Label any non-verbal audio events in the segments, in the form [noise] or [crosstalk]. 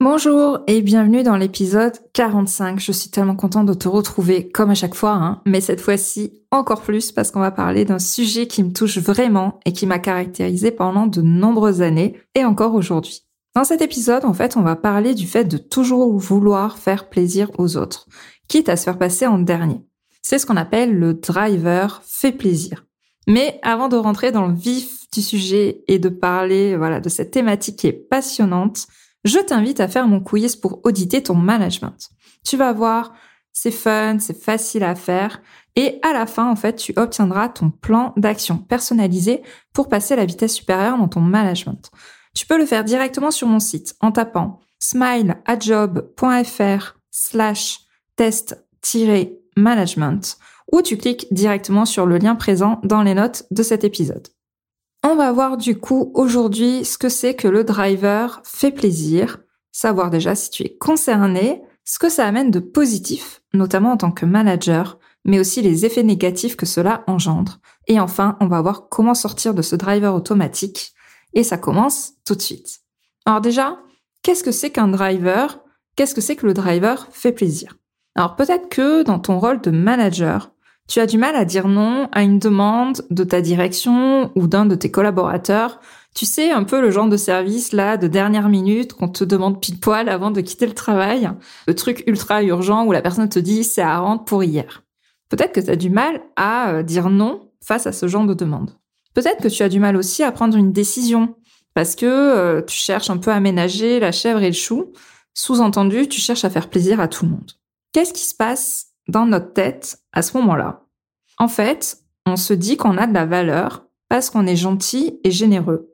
Bonjour et bienvenue dans l'épisode 45. Je suis tellement contente de te retrouver comme à chaque fois, hein, mais cette fois-ci encore plus parce qu'on va parler d'un sujet qui me touche vraiment et qui m'a caractérisé pendant de nombreuses années et encore aujourd'hui. Dans cet épisode, en fait, on va parler du fait de toujours vouloir faire plaisir aux autres, quitte à se faire passer en dernier. C'est ce qu'on appelle le driver fait plaisir. Mais avant de rentrer dans le vif du sujet et de parler, voilà, de cette thématique qui est passionnante, je t'invite à faire mon quiz pour auditer ton management. Tu vas voir, c'est fun, c'est facile à faire et à la fin, en fait, tu obtiendras ton plan d'action personnalisé pour passer la vitesse supérieure dans ton management. Tu peux le faire directement sur mon site en tapant smileadjob.fr slash test-management ou tu cliques directement sur le lien présent dans les notes de cet épisode. On va voir du coup aujourd'hui ce que c'est que le driver fait plaisir, savoir déjà si tu es concerné, ce que ça amène de positif, notamment en tant que manager, mais aussi les effets négatifs que cela engendre. Et enfin, on va voir comment sortir de ce driver automatique. Et ça commence tout de suite. Alors déjà, qu'est-ce que c'est qu'un driver? Qu'est-ce que c'est que le driver fait plaisir? Alors peut-être que dans ton rôle de manager, tu as du mal à dire non à une demande de ta direction ou d'un de tes collaborateurs. Tu sais, un peu le genre de service là de dernière minute qu'on te demande pile poil avant de quitter le travail. Le truc ultra urgent où la personne te dit c'est à rendre pour hier. Peut-être que tu as du mal à euh, dire non face à ce genre de demande. Peut-être que tu as du mal aussi à prendre une décision parce que euh, tu cherches un peu à ménager la chèvre et le chou. Sous-entendu, tu cherches à faire plaisir à tout le monde. Qu'est-ce qui se passe dans notre tête à ce moment-là. En fait, on se dit qu'on a de la valeur parce qu'on est gentil et généreux.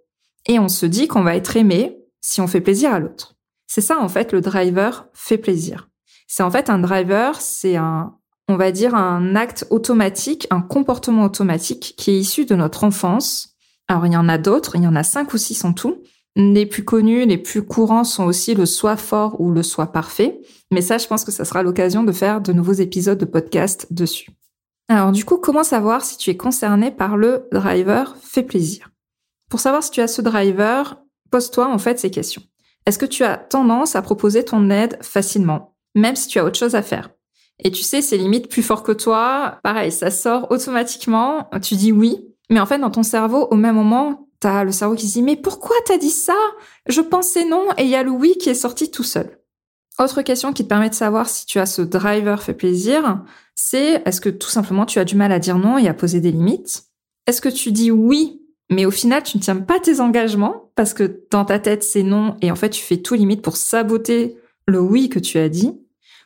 Et on se dit qu'on va être aimé si on fait plaisir à l'autre. C'est ça, en fait, le driver fait plaisir. C'est en fait un driver, c'est un, on va dire, un acte automatique, un comportement automatique qui est issu de notre enfance. Alors, il y en a d'autres, il y en a cinq ou six en tout, les plus connus, les plus courants sont aussi le soi fort ou le soi parfait. Mais ça, je pense que ça sera l'occasion de faire de nouveaux épisodes de podcast dessus. Alors du coup, comment savoir si tu es concerné par le driver fait plaisir? Pour savoir si tu as ce driver, pose-toi en fait ces questions. Est-ce que tu as tendance à proposer ton aide facilement, même si tu as autre chose à faire? Et tu sais, c'est limite plus fort que toi. Pareil, ça sort automatiquement. Tu dis oui, mais en fait, dans ton cerveau, au même moment, T'as le cerveau qui se dit mais pourquoi t'as dit ça? Je pensais non et il y a le oui qui est sorti tout seul. Autre question qui te permet de savoir si tu as ce driver fait plaisir, c'est est-ce que tout simplement tu as du mal à dire non et à poser des limites? Est-ce que tu dis oui mais au final tu ne tiens pas tes engagements parce que dans ta tête c'est non et en fait tu fais tout limite pour saboter le oui que tu as dit?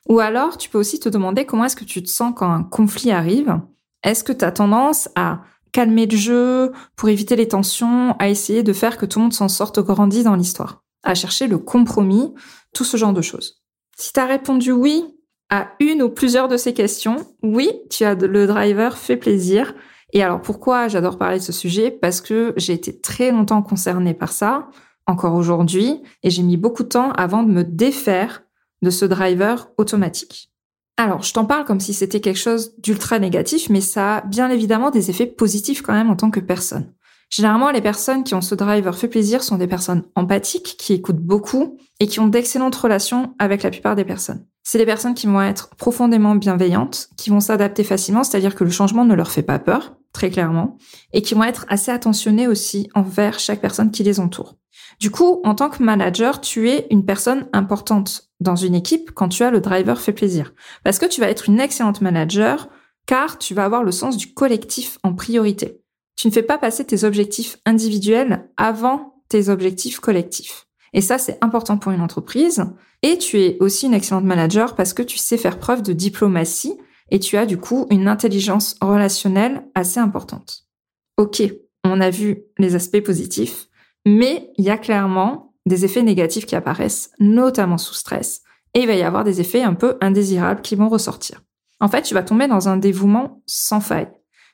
Ou alors tu peux aussi te demander comment est-ce que tu te sens quand un conflit arrive? Est-ce que tu as tendance à calmer le jeu, pour éviter les tensions, à essayer de faire que tout le monde s'en sorte grandi dans l'histoire, à chercher le compromis, tout ce genre de choses. Si tu as répondu oui à une ou plusieurs de ces questions, oui, tu as le driver fait plaisir. Et alors pourquoi j'adore parler de ce sujet? Parce que j'ai été très longtemps concernée par ça, encore aujourd'hui, et j'ai mis beaucoup de temps avant de me défaire de ce driver automatique. Alors, je t'en parle comme si c'était quelque chose d'ultra négatif, mais ça a bien évidemment des effets positifs quand même en tant que personne. Généralement, les personnes qui ont ce driver fait plaisir sont des personnes empathiques, qui écoutent beaucoup et qui ont d'excellentes relations avec la plupart des personnes. C'est des personnes qui vont être profondément bienveillantes, qui vont s'adapter facilement, c'est-à-dire que le changement ne leur fait pas peur, très clairement, et qui vont être assez attentionnées aussi envers chaque personne qui les entoure. Du coup, en tant que manager, tu es une personne importante dans une équipe quand tu as le driver fait plaisir. Parce que tu vas être une excellente manager car tu vas avoir le sens du collectif en priorité. Tu ne fais pas passer tes objectifs individuels avant tes objectifs collectifs. Et ça, c'est important pour une entreprise. Et tu es aussi une excellente manager parce que tu sais faire preuve de diplomatie et tu as du coup une intelligence relationnelle assez importante. Ok, on a vu les aspects positifs, mais il y a clairement des effets négatifs qui apparaissent, notamment sous stress, et il va y avoir des effets un peu indésirables qui vont ressortir. En fait, tu vas tomber dans un dévouement sans faille.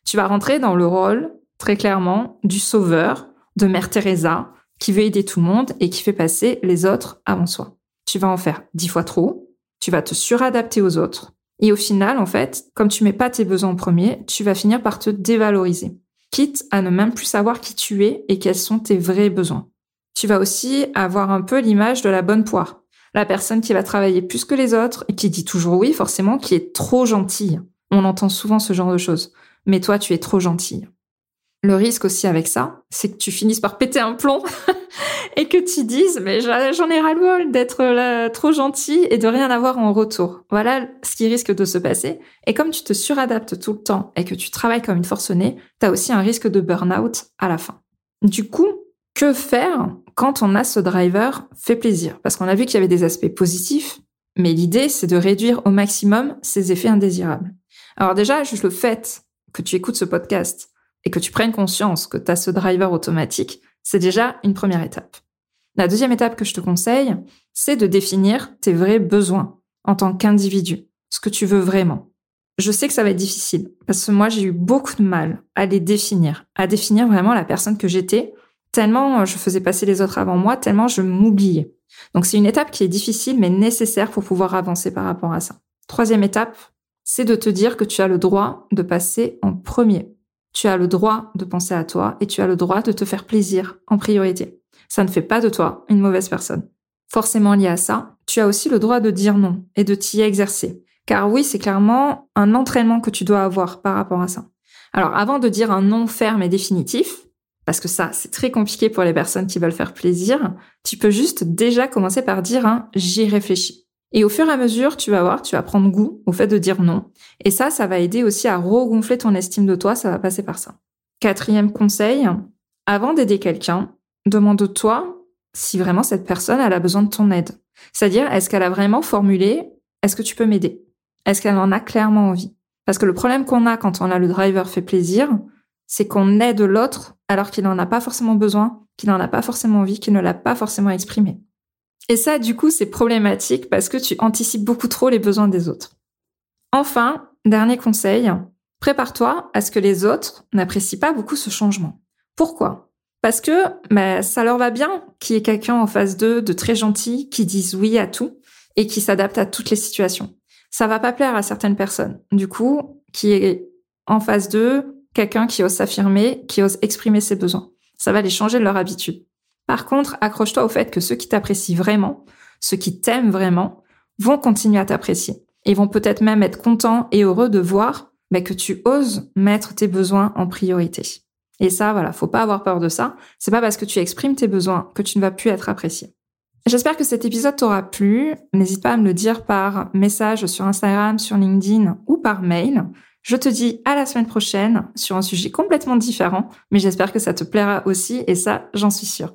Tu vas rentrer dans le rôle, très clairement, du sauveur, de Mère Teresa, qui veut aider tout le monde et qui fait passer les autres avant soi. Tu vas en faire dix fois trop, tu vas te suradapter aux autres, et au final, en fait, comme tu mets pas tes besoins en premier, tu vas finir par te dévaloriser, quitte à ne même plus savoir qui tu es et quels sont tes vrais besoins. Tu vas aussi avoir un peu l'image de la bonne poire, la personne qui va travailler plus que les autres et qui dit toujours oui, forcément, qui est trop gentille. On entend souvent ce genre de choses. Mais toi, tu es trop gentille. Le risque aussi avec ça, c'est que tu finisses par péter un plomb [laughs] et que tu dises mais j'en ai ras-le-bol d'être trop gentil et de rien avoir en retour. Voilà ce qui risque de se passer. Et comme tu te suradaptes tout le temps et que tu travailles comme une forcenée, tu as aussi un risque de burn-out à la fin. Du coup, que faire quand on a ce driver fait plaisir? Parce qu'on a vu qu'il y avait des aspects positifs, mais l'idée c'est de réduire au maximum ces effets indésirables. Alors déjà, juste le fait que tu écoutes ce podcast et que tu prennes conscience que tu as ce driver automatique, c'est déjà une première étape. La deuxième étape que je te conseille, c'est de définir tes vrais besoins en tant qu'individu, ce que tu veux vraiment. Je sais que ça va être difficile parce que moi j'ai eu beaucoup de mal à les définir, à définir vraiment la personne que j'étais, tellement je faisais passer les autres avant moi, tellement je m'oubliais. Donc c'est une étape qui est difficile mais nécessaire pour pouvoir avancer par rapport à ça. Troisième étape, c'est de te dire que tu as le droit de passer en premier. Tu as le droit de penser à toi et tu as le droit de te faire plaisir en priorité. Ça ne fait pas de toi une mauvaise personne. Forcément lié à ça, tu as aussi le droit de dire non et de t'y exercer. Car oui, c'est clairement un entraînement que tu dois avoir par rapport à ça. Alors avant de dire un non ferme et définitif, parce que ça, c'est très compliqué pour les personnes qui veulent faire plaisir, tu peux juste déjà commencer par dire un j'y réfléchis. Et au fur et à mesure, tu vas voir, tu vas prendre goût au fait de dire non. Et ça, ça va aider aussi à regonfler ton estime de toi, ça va passer par ça. Quatrième conseil, avant d'aider quelqu'un, demande-toi si vraiment cette personne elle a besoin de ton aide. C'est-à-dire, est-ce qu'elle a vraiment formulé est-ce que tu peux m'aider? Est-ce qu'elle en a clairement envie? Parce que le problème qu'on a quand on a le driver fait plaisir, c'est qu'on aide l'autre alors qu'il n'en a pas forcément besoin, qu'il n'en a pas forcément envie, qu'il ne l'a pas forcément exprimé. Et ça, du coup, c'est problématique parce que tu anticipes beaucoup trop les besoins des autres. Enfin, dernier conseil, prépare-toi à ce que les autres n'apprécient pas beaucoup ce changement. Pourquoi? Parce que bah, ça leur va bien qu'il y ait quelqu'un en face d'eux de très gentil qui dise oui à tout et qui s'adapte à toutes les situations. Ça va pas plaire à certaines personnes. Du coup, qui est en face d'eux quelqu'un qui ose s'affirmer, qui ose exprimer ses besoins. Ça va les changer de leur habitude. Par contre, accroche-toi au fait que ceux qui t'apprécient vraiment, ceux qui t'aiment vraiment, vont continuer à t'apprécier. Et vont peut-être même être contents et heureux de voir bah, que tu oses mettre tes besoins en priorité. Et ça, voilà, faut pas avoir peur de ça. C'est pas parce que tu exprimes tes besoins que tu ne vas plus être apprécié. J'espère que cet épisode t'aura plu. N'hésite pas à me le dire par message sur Instagram, sur LinkedIn ou par mail. Je te dis à la semaine prochaine sur un sujet complètement différent, mais j'espère que ça te plaira aussi et ça, j'en suis sûre.